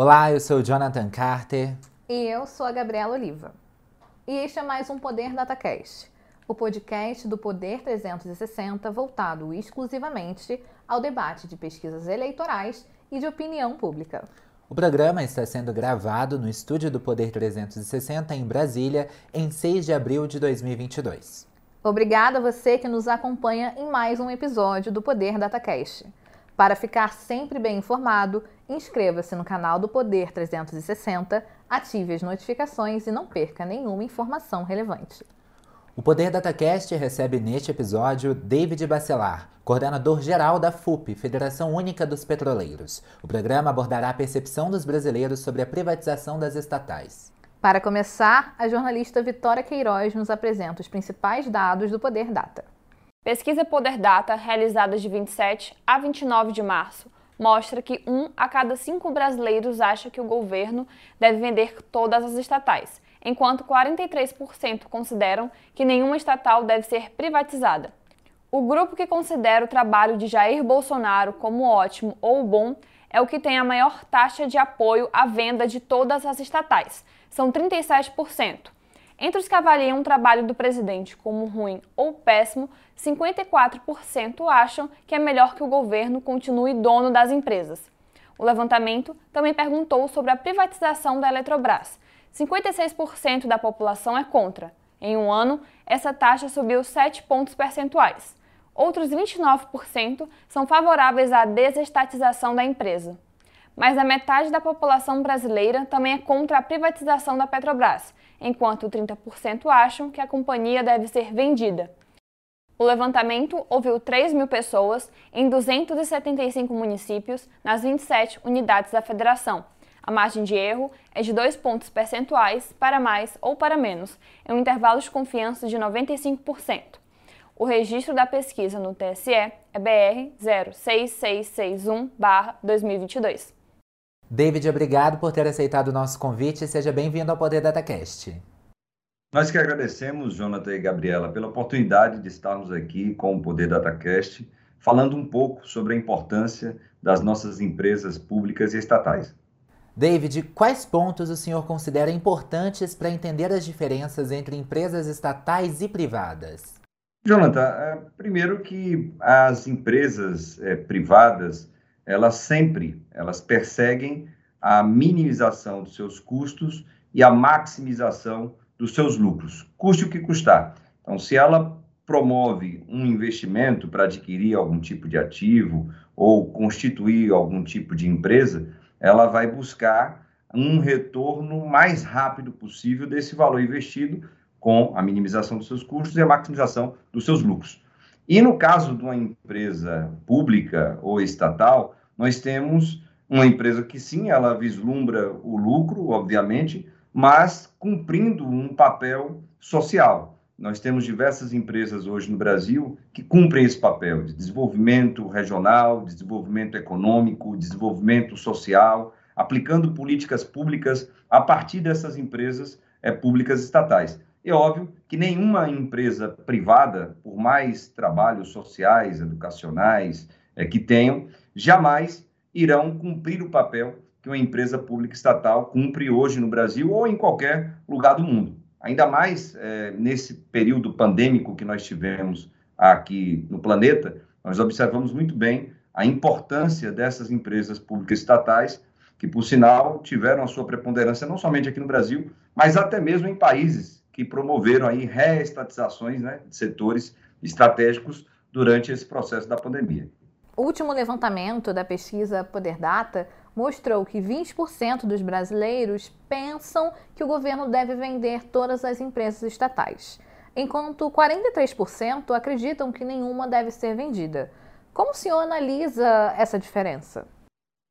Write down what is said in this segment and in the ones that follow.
Olá, eu sou o Jonathan Carter. E eu sou a Gabriela Oliva. E este é mais um Poder DataCast, o podcast do Poder 360 voltado exclusivamente ao debate de pesquisas eleitorais e de opinião pública. O programa está sendo gravado no estúdio do Poder 360 em Brasília em 6 de abril de 2022. Obrigada a você que nos acompanha em mais um episódio do Poder DataCast. Para ficar sempre bem informado, inscreva-se no canal do Poder 360, ative as notificações e não perca nenhuma informação relevante. O Poder DataCast recebe neste episódio David Bacelar, coordenador geral da FUP, Federação Única dos Petroleiros. O programa abordará a percepção dos brasileiros sobre a privatização das estatais. Para começar, a jornalista Vitória Queiroz nos apresenta os principais dados do Poder Data. Pesquisa Poder Data, realizada de 27 a 29 de março, mostra que um a cada cinco brasileiros acha que o governo deve vender todas as estatais, enquanto 43% consideram que nenhuma estatal deve ser privatizada. O grupo que considera o trabalho de Jair Bolsonaro como ótimo ou bom é o que tem a maior taxa de apoio à venda de todas as estatais, são 37%. Entre os que avaliam o trabalho do presidente como ruim ou péssimo, 54% acham que é melhor que o governo continue dono das empresas. O levantamento também perguntou sobre a privatização da Eletrobras. 56% da população é contra. Em um ano, essa taxa subiu 7 pontos percentuais. Outros 29% são favoráveis à desestatização da empresa. Mais da metade da população brasileira também é contra a privatização da Petrobras, enquanto 30% acham que a companhia deve ser vendida. O levantamento ouviu 3 mil pessoas em 275 municípios nas 27 unidades da federação. A margem de erro é de 2 pontos percentuais para mais ou para menos, em um intervalo de confiança de 95%. O registro da pesquisa no TSE é BR 06661-2022. David, obrigado por ter aceitado o nosso convite e seja bem-vindo ao Poder DataCast. Nós que agradecemos, Jonathan e Gabriela, pela oportunidade de estarmos aqui com o Poder DataCast, falando um pouco sobre a importância das nossas empresas públicas e estatais. David, quais pontos o senhor considera importantes para entender as diferenças entre empresas estatais e privadas? Jonathan, é, primeiro que as empresas é, privadas, elas sempre, elas perseguem a minimização dos seus custos e a maximização dos seus lucros, custe o que custar. Então, se ela promove um investimento para adquirir algum tipo de ativo ou constituir algum tipo de empresa, ela vai buscar um retorno mais rápido possível desse valor investido com a minimização dos seus custos e a maximização dos seus lucros. E no caso de uma empresa pública ou estatal, nós temos uma empresa que sim, ela vislumbra o lucro, obviamente, mas cumprindo um papel social. Nós temos diversas empresas hoje no Brasil que cumprem esse papel de desenvolvimento regional, desenvolvimento econômico, desenvolvimento social, aplicando políticas públicas a partir dessas empresas é, públicas estatais. É óbvio que nenhuma empresa privada, por mais trabalhos sociais, educacionais é, que tenham, jamais irão cumprir o papel que uma empresa pública estatal cumpre hoje no Brasil ou em qualquer lugar do mundo. Ainda mais é, nesse período pandêmico que nós tivemos aqui no planeta, nós observamos muito bem a importância dessas empresas públicas estatais, que, por sinal, tiveram a sua preponderância não somente aqui no Brasil, mas até mesmo em países que promoveram aí reestatizações né, de setores estratégicos durante esse processo da pandemia. O último levantamento da pesquisa Poder Data mostrou que 20% dos brasileiros pensam que o governo deve vender todas as empresas estatais, enquanto 43% acreditam que nenhuma deve ser vendida. Como o senhor analisa essa diferença?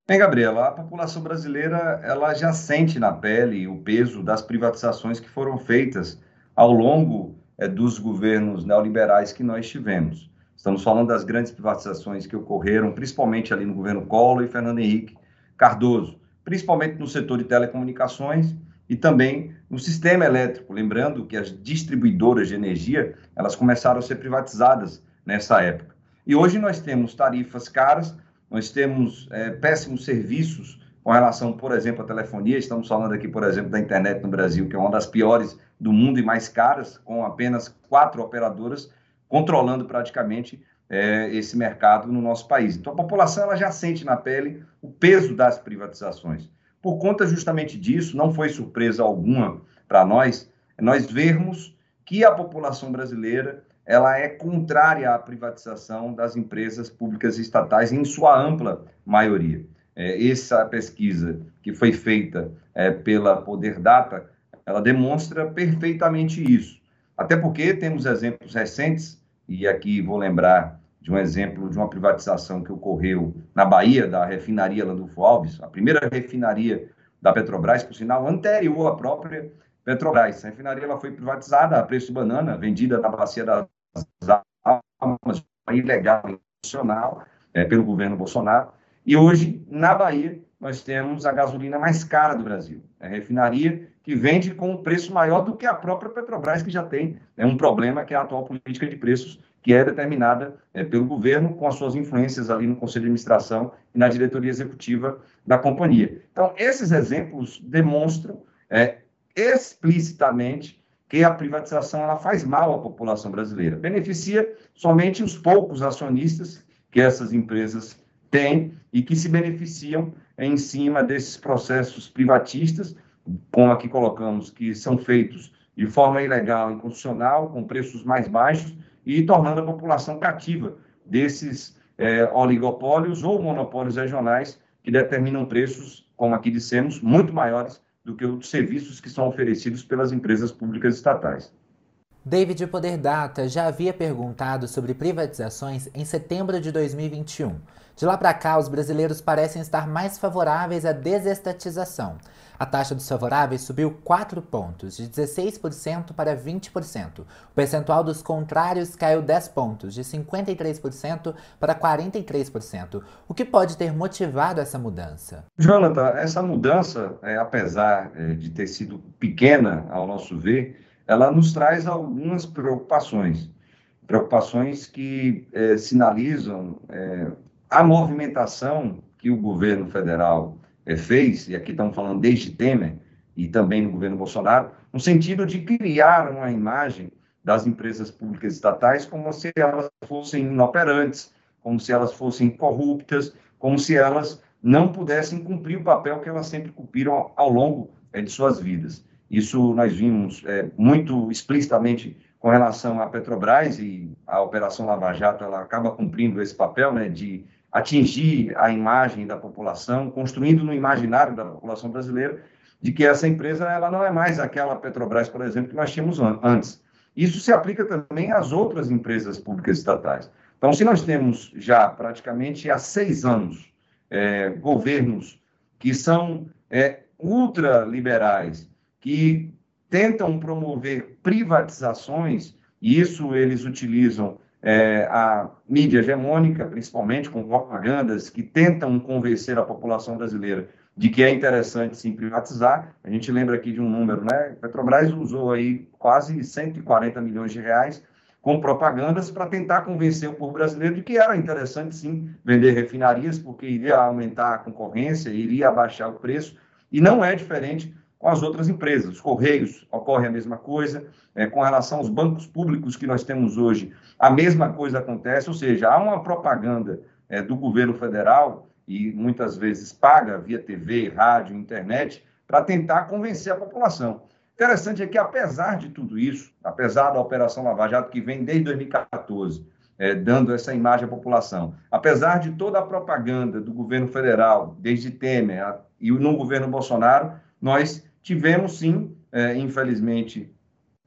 Bem, Gabriela, a população brasileira ela já sente na pele o peso das privatizações que foram feitas ao longo é, dos governos neoliberais que nós tivemos. Estamos falando das grandes privatizações que ocorreram, principalmente ali no governo Collor e Fernando Henrique Cardoso, principalmente no setor de telecomunicações e também no sistema elétrico. Lembrando que as distribuidoras de energia elas começaram a ser privatizadas nessa época. E hoje nós temos tarifas caras nós temos é, péssimos serviços com relação, por exemplo, à telefonia. Estamos falando aqui, por exemplo, da internet no Brasil, que é uma das piores do mundo e mais caras, com apenas quatro operadoras controlando praticamente é, esse mercado no nosso país. Então, a população ela já sente na pele o peso das privatizações. Por conta justamente disso, não foi surpresa alguma para nós, nós vermos que a população brasileira ela é contrária à privatização das empresas públicas e estatais em sua ampla maioria. É, essa pesquisa que foi feita é, pela Poder Data, ela demonstra perfeitamente isso. Até porque temos exemplos recentes, e aqui vou lembrar de um exemplo de uma privatização que ocorreu na Bahia, da refinaria Landulfo Alves, a primeira refinaria da Petrobras, por sinal, anterior à própria Petrobras. A refinaria ela foi privatizada a preço de banana, vendida na bacia das almas, ilegal, nacional, é, pelo governo Bolsonaro. E hoje, na Bahia, nós temos a gasolina mais cara do Brasil. A refinaria que vende com um preço maior do que a própria Petrobras, que já tem é um problema, que é a atual política de preços, que é determinada é, pelo governo, com as suas influências ali no Conselho de Administração e na diretoria executiva da companhia. Então, esses exemplos demonstram é, explicitamente que a privatização ela faz mal à população brasileira. Beneficia somente os poucos acionistas que essas empresas têm e que se beneficiam em cima desses processos privatistas, como aqui colocamos, que são feitos de forma ilegal, inconstitucional, com preços mais baixos e tornando a população cativa desses é, oligopólios ou monopólios regionais que determinam preços, como aqui dissemos, muito maiores do que os serviços que são oferecidos pelas empresas públicas estatais. David Poder Data já havia perguntado sobre privatizações em setembro de 2021. De lá para cá, os brasileiros parecem estar mais favoráveis à desestatização. A taxa dos favoráveis subiu 4 pontos, de 16% para 20%. O percentual dos contrários caiu 10 pontos, de 53% para 43%. O que pode ter motivado essa mudança? Jonathan, essa mudança, é, apesar é, de ter sido pequena, ao nosso ver, ela nos traz algumas preocupações. Preocupações que é, sinalizam é, a movimentação que o governo federal é, fez, e aqui estamos falando desde Temer e também no governo Bolsonaro, no sentido de criar uma imagem das empresas públicas estatais como se elas fossem inoperantes, como se elas fossem corruptas, como se elas não pudessem cumprir o papel que elas sempre cumpriram ao longo é, de suas vidas. Isso nós vimos é, muito explicitamente com relação à Petrobras e a Operação Lava Jato, ela acaba cumprindo esse papel né, de atingir a imagem da população, construindo no imaginário da população brasileira de que essa empresa ela não é mais aquela Petrobras, por exemplo, que nós tínhamos antes. Isso se aplica também às outras empresas públicas estatais. Então, se nós temos já praticamente há seis anos é, governos que são é, ultraliberais, que tentam promover privatizações, e isso eles utilizam é, a mídia hegemônica, principalmente com propagandas que tentam convencer a população brasileira de que é interessante sim privatizar. A gente lembra aqui de um número, né? Petrobras usou aí quase 140 milhões de reais com propagandas para tentar convencer o povo brasileiro de que era interessante sim vender refinarias, porque iria aumentar a concorrência, iria abaixar o preço, e não é diferente com as outras empresas. Os Correios ocorre a mesma coisa, é, com relação aos bancos públicos que nós temos hoje, a mesma coisa acontece, ou seja, há uma propaganda é, do governo federal, e muitas vezes paga via TV, rádio, internet, para tentar convencer a população. Interessante é que, apesar de tudo isso, apesar da Operação Lava Jato, que vem desde 2014, é, dando essa imagem à população, apesar de toda a propaganda do governo federal, desde Temer a, e no governo Bolsonaro, nós tivemos sim, é, infelizmente,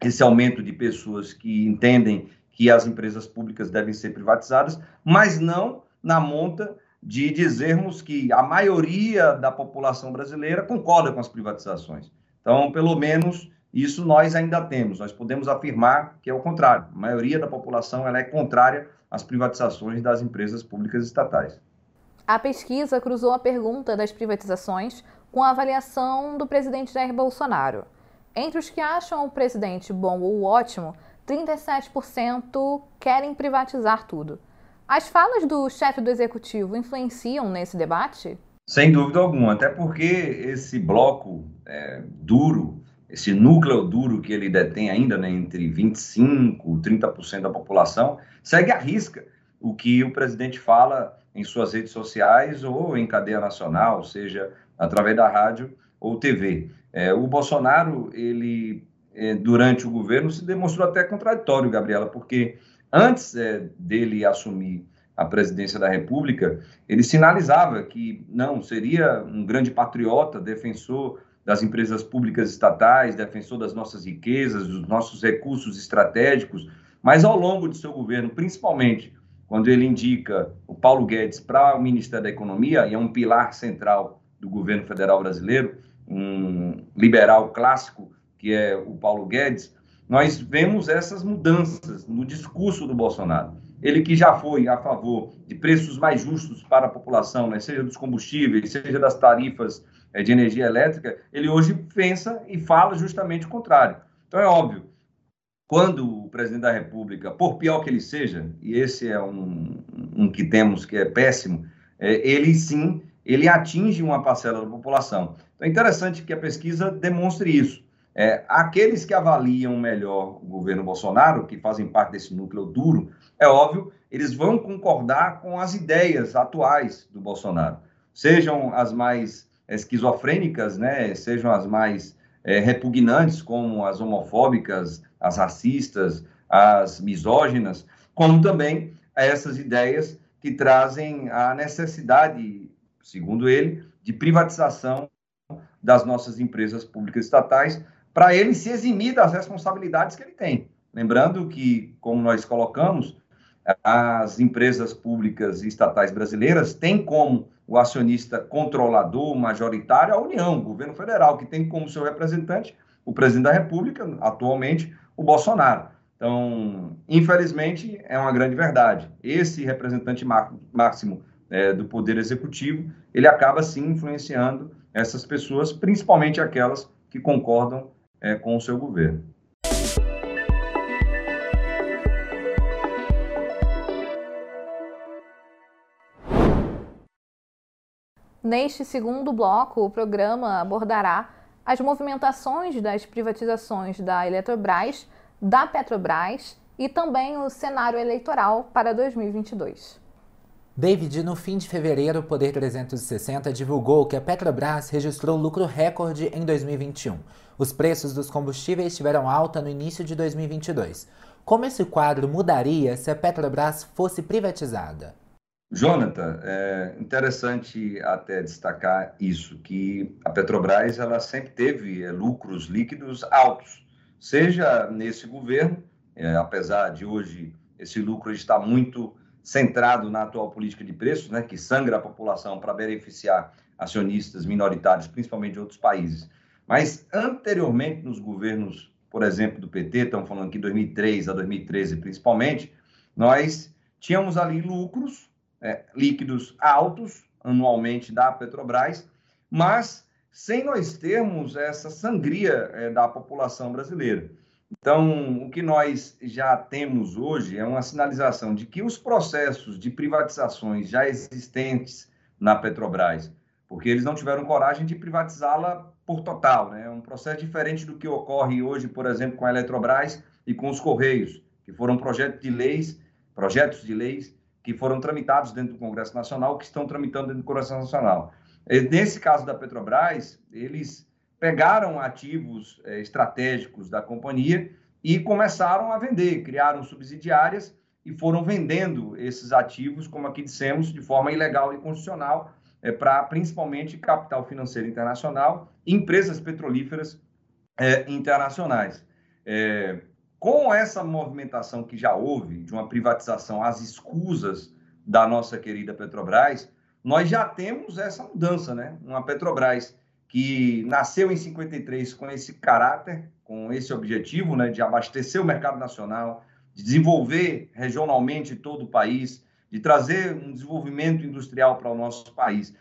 esse aumento de pessoas que entendem que as empresas públicas devem ser privatizadas, mas não na monta de dizermos que a maioria da população brasileira concorda com as privatizações. Então, pelo menos isso nós ainda temos. Nós podemos afirmar que é o contrário. A maioria da população ela é contrária às privatizações das empresas públicas estatais. A pesquisa cruzou a pergunta das privatizações com a avaliação do presidente Jair Bolsonaro. Entre os que acham o presidente bom ou ótimo, 37% querem privatizar tudo. As falas do chefe do executivo influenciam nesse debate? Sem dúvida alguma, até porque esse bloco é, duro, esse núcleo duro que ele detém ainda, né, entre 25% e 30% da população, segue à risca o que o presidente fala em suas redes sociais ou em cadeia nacional, seja através da rádio ou TV. É, o Bolsonaro, ele, é, durante o governo, se demonstrou até contraditório, Gabriela, porque antes é, dele assumir a presidência da República, ele sinalizava que não seria um grande patriota, defensor das empresas públicas estatais, defensor das nossas riquezas, dos nossos recursos estratégicos, mas ao longo de seu governo, principalmente quando ele indica o Paulo Guedes para o Ministério da Economia, e é um pilar central do governo federal brasileiro, um liberal clássico, que é o Paulo Guedes, nós vemos essas mudanças no discurso do Bolsonaro. Ele que já foi a favor de preços mais justos para a população, né, seja dos combustíveis, seja das tarifas é, de energia elétrica, ele hoje pensa e fala justamente o contrário. Então é óbvio, quando o presidente da República, por pior que ele seja, e esse é um, um que temos que é péssimo, é, ele sim, ele atinge uma parcela da população. Então é interessante que a pesquisa demonstre isso. É, aqueles que avaliam melhor o governo Bolsonaro, que fazem parte desse núcleo duro, é óbvio, eles vão concordar com as ideias atuais do Bolsonaro, sejam as mais esquizofrênicas, né, sejam as mais é, repugnantes, como as homofóbicas, as racistas, as misóginas, como também essas ideias que trazem a necessidade, segundo ele, de privatização das nossas empresas públicas estatais, para ele se eximir das responsabilidades que ele tem. Lembrando que, como nós colocamos, as empresas públicas e estatais brasileiras têm como o acionista controlador majoritário a União, o governo federal, que tem como seu representante o presidente da República, atualmente o Bolsonaro. Então, infelizmente, é uma grande verdade. Esse representante máximo é, do Poder Executivo, ele acaba sim influenciando essas pessoas, principalmente aquelas que concordam é, com o seu governo. Neste segundo bloco, o programa abordará as movimentações das privatizações da Eletrobras, da Petrobras e também o cenário eleitoral para 2022. David, no fim de fevereiro, o Poder 360 divulgou que a Petrobras registrou lucro recorde em 2021. Os preços dos combustíveis tiveram alta no início de 2022. Como esse quadro mudaria se a Petrobras fosse privatizada? Jonathan, é interessante até destacar isso, que a Petrobras ela sempre teve é, lucros líquidos altos, seja nesse governo, é, apesar de hoje esse lucro estar muito centrado na atual política de preços, né, que sangra a população para beneficiar acionistas minoritários, principalmente de outros países. Mas anteriormente, nos governos, por exemplo, do PT, estamos falando aqui de 2003 a 2013 principalmente, nós tínhamos ali lucros é, líquidos altos anualmente da Petrobras, mas sem nós termos essa sangria é, da população brasileira. Então, o que nós já temos hoje é uma sinalização de que os processos de privatizações já existentes na Petrobras, porque eles não tiveram coragem de privatizá-la por total, né? É um processo diferente do que ocorre hoje, por exemplo, com a Eletrobras e com os Correios, que foram projetos de leis, projetos de leis que foram tramitados dentro do Congresso Nacional, que estão tramitando dentro do Congresso Nacional. Nesse caso da Petrobras, eles pegaram ativos é, estratégicos da companhia e começaram a vender, criaram subsidiárias e foram vendendo esses ativos, como aqui dissemos, de forma ilegal e constitucional, é, para principalmente capital financeiro internacional e empresas petrolíferas é, internacionais. Com essa movimentação que já houve, de uma privatização às escusas da nossa querida Petrobras, nós já temos essa mudança, né? Uma Petrobras que nasceu em 53 com esse caráter, com esse objetivo, né, de abastecer o mercado nacional, de desenvolver regionalmente todo o país, de trazer um desenvolvimento industrial para o nosso país.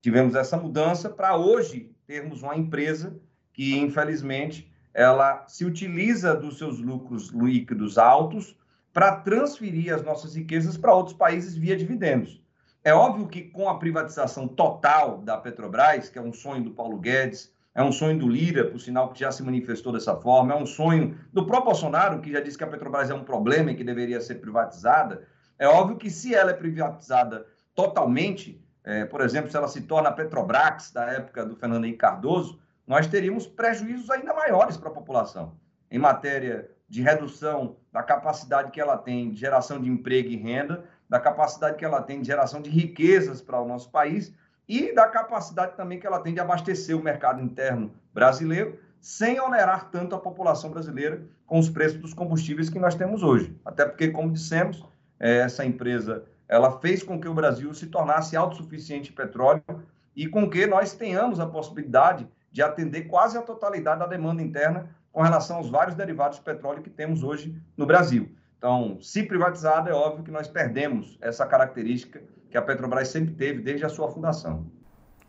Tivemos essa mudança para hoje termos uma empresa que, infelizmente, ela se utiliza dos seus lucros líquidos altos para transferir as nossas riquezas para outros países via dividendos. É óbvio que com a privatização total da Petrobras, que é um sonho do Paulo Guedes, é um sonho do Lira, por sinal que já se manifestou dessa forma, é um sonho do próprio Bolsonaro, que já disse que a Petrobras é um problema e que deveria ser privatizada. É óbvio que se ela é privatizada totalmente, é, por exemplo, se ela se torna a Petrobras da época do Fernando Henrique Cardoso, nós teríamos prejuízos ainda maiores para a população em matéria de redução da capacidade que ela tem de geração de emprego e renda, da capacidade que ela tem de geração de riquezas para o nosso país e da capacidade também que ela tem de abastecer o mercado interno brasileiro, sem onerar tanto a população brasileira com os preços dos combustíveis que nós temos hoje. Até porque, como dissemos, é, essa empresa ela fez com que o Brasil se tornasse autossuficiente em petróleo e com que nós tenhamos a possibilidade de atender quase a totalidade da demanda interna com relação aos vários derivados de petróleo que temos hoje no Brasil. Então, se privatizada, é óbvio que nós perdemos essa característica que a Petrobras sempre teve desde a sua fundação.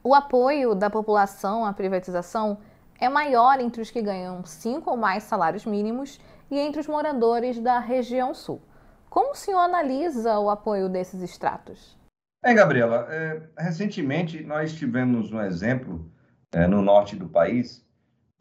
O apoio da população à privatização é maior entre os que ganham cinco ou mais salários mínimos e entre os moradores da região sul. Como o senhor analisa o apoio desses estratos? Bem, Gabriela, é, recentemente nós tivemos um exemplo é, no norte do país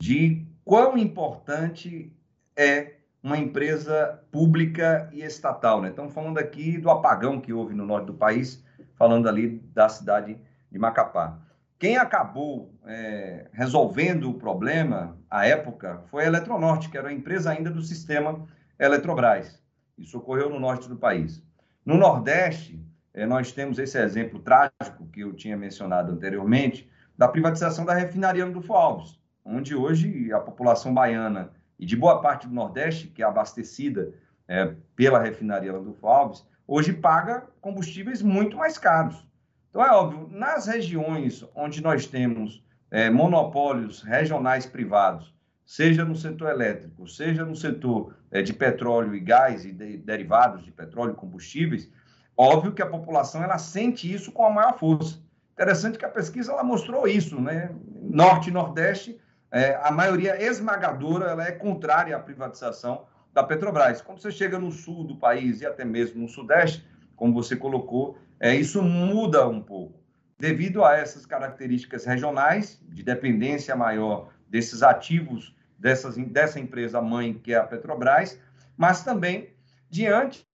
de quão importante é uma empresa pública e estatal. Né? Estamos falando aqui do apagão que houve no norte do país falando ali da cidade de Macapá. Quem acabou é, resolvendo o problema, à época, foi a Eletronorte, que era a empresa ainda do sistema Eletrobras. Isso ocorreu no norte do país. No Nordeste, é, nós temos esse exemplo trágico que eu tinha mencionado anteriormente, da privatização da refinaria do Alves, onde hoje a população baiana e de boa parte do Nordeste, que é abastecida é, pela refinaria do Alves, hoje paga combustíveis muito mais caros. Então, é óbvio, nas regiões onde nós temos é, monopólios regionais privados, seja no setor elétrico, seja no setor é, de petróleo e gás e de, derivados de petróleo e combustíveis, óbvio que a população ela sente isso com a maior força. Interessante que a pesquisa ela mostrou isso, né? Norte e Nordeste, é, a maioria esmagadora ela é contrária à privatização da Petrobras. Quando você chega no sul do país e até mesmo no sudeste, como você colocou, é, isso muda um pouco. Devido a essas características regionais, de dependência maior desses ativos dessas, dessa empresa mãe, que é a Petrobras, mas também diante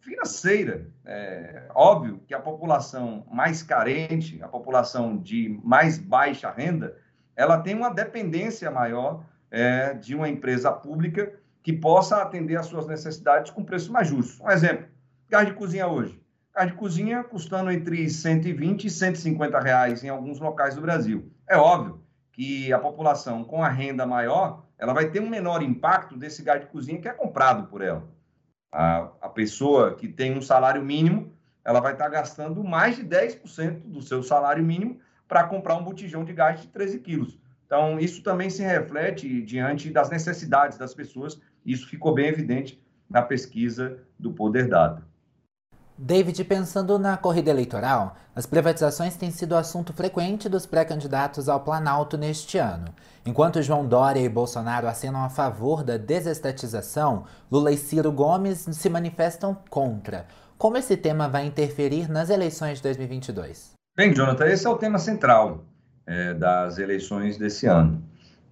financeira. É, óbvio que a população mais carente, a população de mais baixa renda, ela tem uma dependência maior é, de uma empresa pública que possa atender às suas necessidades com preço mais justo. Um exemplo, gás de cozinha hoje. Gás de cozinha custando entre 120 e 150 reais em alguns locais do Brasil. É óbvio que a população com a renda maior, ela vai ter um menor impacto desse gás de cozinha que é comprado por ela. A, a pessoa que tem um salário mínimo, ela vai estar gastando mais de 10% do seu salário mínimo para comprar um botijão de gás de 13 quilos. Então, isso também se reflete diante das necessidades das pessoas isso ficou bem evidente na pesquisa do Poder Dado. David, pensando na corrida eleitoral, as privatizações têm sido assunto frequente dos pré-candidatos ao Planalto neste ano. Enquanto João Dória e Bolsonaro acenam a favor da desestatização, Lula e Ciro Gomes se manifestam contra. Como esse tema vai interferir nas eleições de 2022? Bem, Jonathan, esse é o tema central é, das eleições desse ano.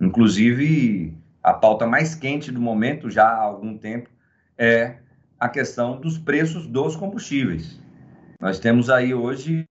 Inclusive, a pauta mais quente do momento, já há algum tempo, é a questão dos preços dos combustíveis. Nós temos aí hoje,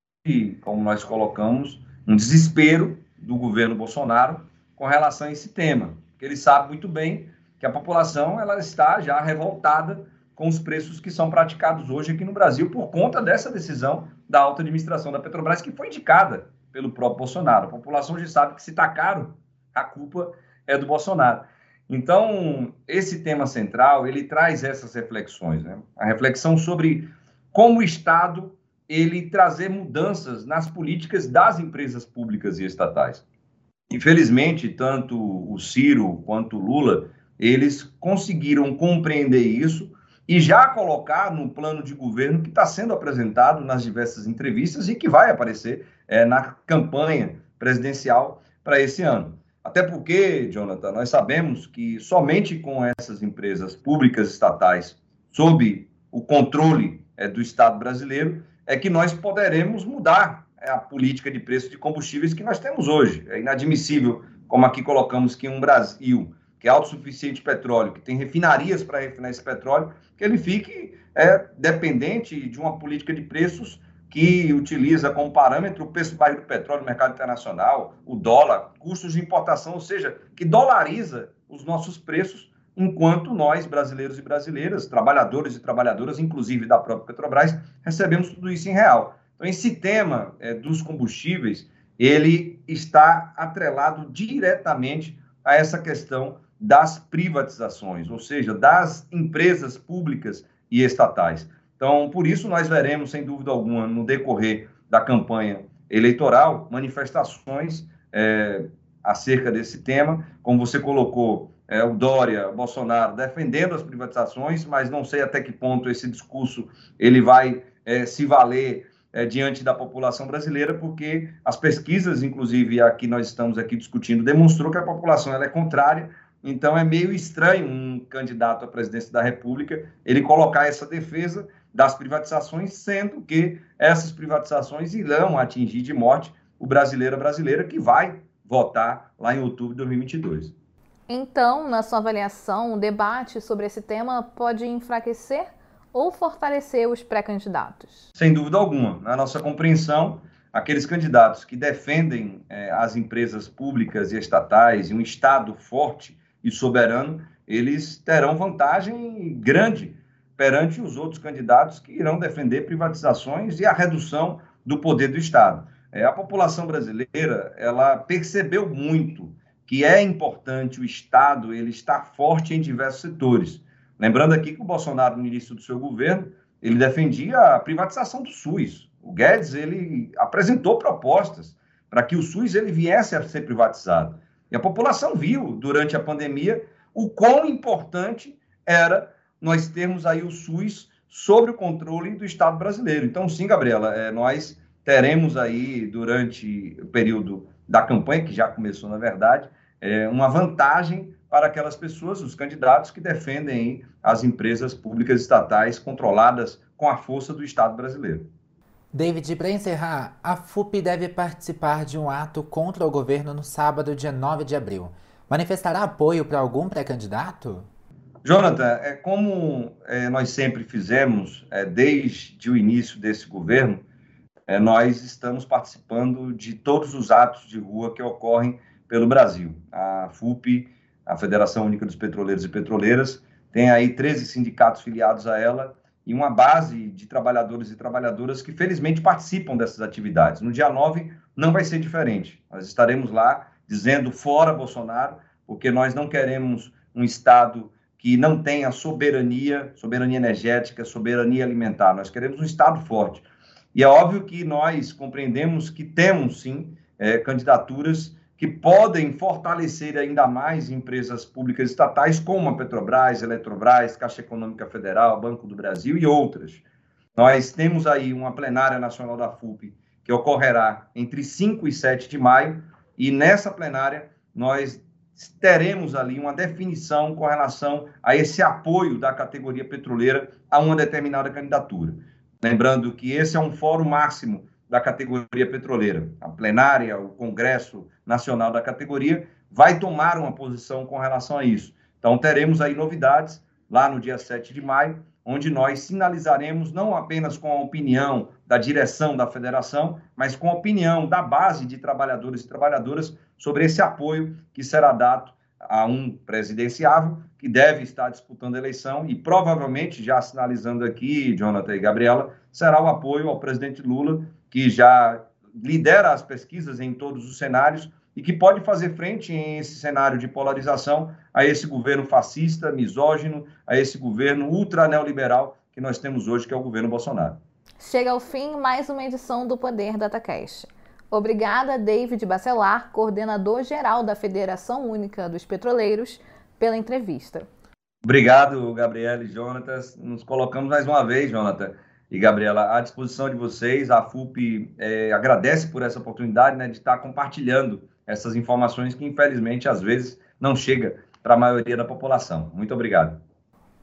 como nós colocamos, um desespero do governo Bolsonaro com relação a esse tema, porque ele sabe muito bem que a população ela está já revoltada com os preços que são praticados hoje aqui no Brasil por conta dessa decisão da alta administração da Petrobras que foi indicada pelo próprio Bolsonaro. A população já sabe que se está caro, a culpa é do Bolsonaro. Então, esse tema central, ele traz essas reflexões, né? A reflexão sobre como o Estado ele trazer mudanças nas políticas das empresas públicas e estatais. Infelizmente, tanto o Ciro quanto o Lula, eles conseguiram compreender isso e já colocar no plano de governo que está sendo apresentado nas diversas entrevistas e que vai aparecer é, na campanha presidencial para esse ano. Até porque, Jonathan, nós sabemos que somente com essas empresas públicas estatais sob o controle é, do Estado brasileiro é que nós poderemos mudar é, a política de preço de combustíveis que nós temos hoje. É inadmissível, como aqui colocamos, que um Brasil que é autossuficiente de petróleo, que tem refinarias para refinar esse petróleo, que ele fique é, dependente de uma política de preços que utiliza como parâmetro o preço barril do petróleo no mercado internacional, o dólar, custos de importação, ou seja, que dolariza os nossos preços, enquanto nós, brasileiros e brasileiras, trabalhadores e trabalhadoras, inclusive da própria Petrobras, recebemos tudo isso em real. Então, esse tema é, dos combustíveis, ele está atrelado diretamente a essa questão das privatizações, ou seja, das empresas públicas e estatais. Então, por isso, nós veremos, sem dúvida alguma, no decorrer da campanha eleitoral, manifestações é, acerca desse tema. Como você colocou, é, o Dória, Bolsonaro, defendendo as privatizações, mas não sei até que ponto esse discurso ele vai é, se valer é, diante da população brasileira, porque as pesquisas, inclusive a que nós estamos aqui discutindo, demonstrou que a população ela é contrária então é meio estranho um candidato à presidência da República ele colocar essa defesa das privatizações, sendo que essas privatizações irão atingir de morte o brasileiro brasileira que vai votar lá em outubro de 2022. Então, na sua avaliação, o debate sobre esse tema pode enfraquecer ou fortalecer os pré-candidatos? Sem dúvida alguma. Na nossa compreensão, aqueles candidatos que defendem eh, as empresas públicas e estatais e um Estado forte e soberano, eles terão vantagem grande perante os outros candidatos que irão defender privatizações e a redução do poder do Estado. É, a população brasileira ela percebeu muito que é importante o Estado ele estar forte em diversos setores. Lembrando aqui que o Bolsonaro, no início do seu governo, ele defendia a privatização do SUS. O Guedes ele apresentou propostas para que o SUS ele viesse a ser privatizado. E a população viu durante a pandemia o quão importante era nós termos aí o SUS sobre o controle do Estado brasileiro. Então, sim, Gabriela, é, nós teremos aí, durante o período da campanha, que já começou, na verdade, é, uma vantagem para aquelas pessoas, os candidatos que defendem as empresas públicas estatais controladas com a força do Estado brasileiro. David, para encerrar, a FUP deve participar de um ato contra o governo no sábado, dia 9 de abril. Manifestará apoio para algum pré-candidato? Jonathan, é como é, nós sempre fizemos é, desde o início desse governo, é, nós estamos participando de todos os atos de rua que ocorrem pelo Brasil. A FUP, a Federação Única dos Petroleiros e Petroleiras, tem aí 13 sindicatos filiados a ela e uma base de trabalhadores e trabalhadoras que felizmente participam dessas atividades. No dia 9 não vai ser diferente. Nós estaremos lá dizendo fora Bolsonaro, porque nós não queremos um Estado que não tenha soberania, soberania energética, soberania alimentar. Nós queremos um Estado forte. E é óbvio que nós compreendemos que temos, sim, é, candidaturas que podem fortalecer ainda mais empresas públicas estatais como a Petrobras, Eletrobras, Caixa Econômica Federal, Banco do Brasil e outras. Nós temos aí uma plenária nacional da FUP que ocorrerá entre 5 e 7 de maio, e nessa plenária nós teremos ali uma definição com relação a esse apoio da categoria petroleira a uma determinada candidatura. Lembrando que esse é um fórum máximo da categoria petroleira. A plenária, o Congresso Nacional da categoria, vai tomar uma posição com relação a isso. Então, teremos aí novidades lá no dia 7 de maio, onde nós sinalizaremos não apenas com a opinião da direção da federação, mas com a opinião da base de trabalhadores e trabalhadoras sobre esse apoio que será dado a um presidenciável que deve estar disputando a eleição e provavelmente, já sinalizando aqui, Jonathan e Gabriela, será o apoio ao presidente Lula que já lidera as pesquisas em todos os cenários e que pode fazer frente em esse cenário de polarização a esse governo fascista, misógino, a esse governo ultra neoliberal que nós temos hoje, que é o governo Bolsonaro. Chega ao fim mais uma edição do Poder DataCast. Obrigada, David Bacelar, coordenador geral da Federação Única dos Petroleiros, pela entrevista. Obrigado, Gabriela e Jonatas. Nos colocamos mais uma vez, Jonathan, e Gabriela, à disposição de vocês. A FUP é, agradece por essa oportunidade né, de estar compartilhando essas informações que, infelizmente, às vezes não chega para a maioria da população. Muito obrigado.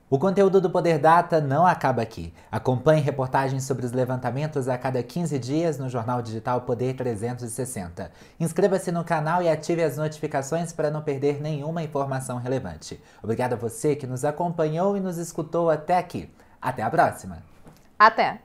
O conteúdo do Poder Data não acaba aqui. Acompanhe reportagens sobre os levantamentos a cada 15 dias no jornal digital Poder 360. Inscreva-se no canal e ative as notificações para não perder nenhuma informação relevante. Obrigado a você que nos acompanhou e nos escutou até aqui. Até a próxima! Até!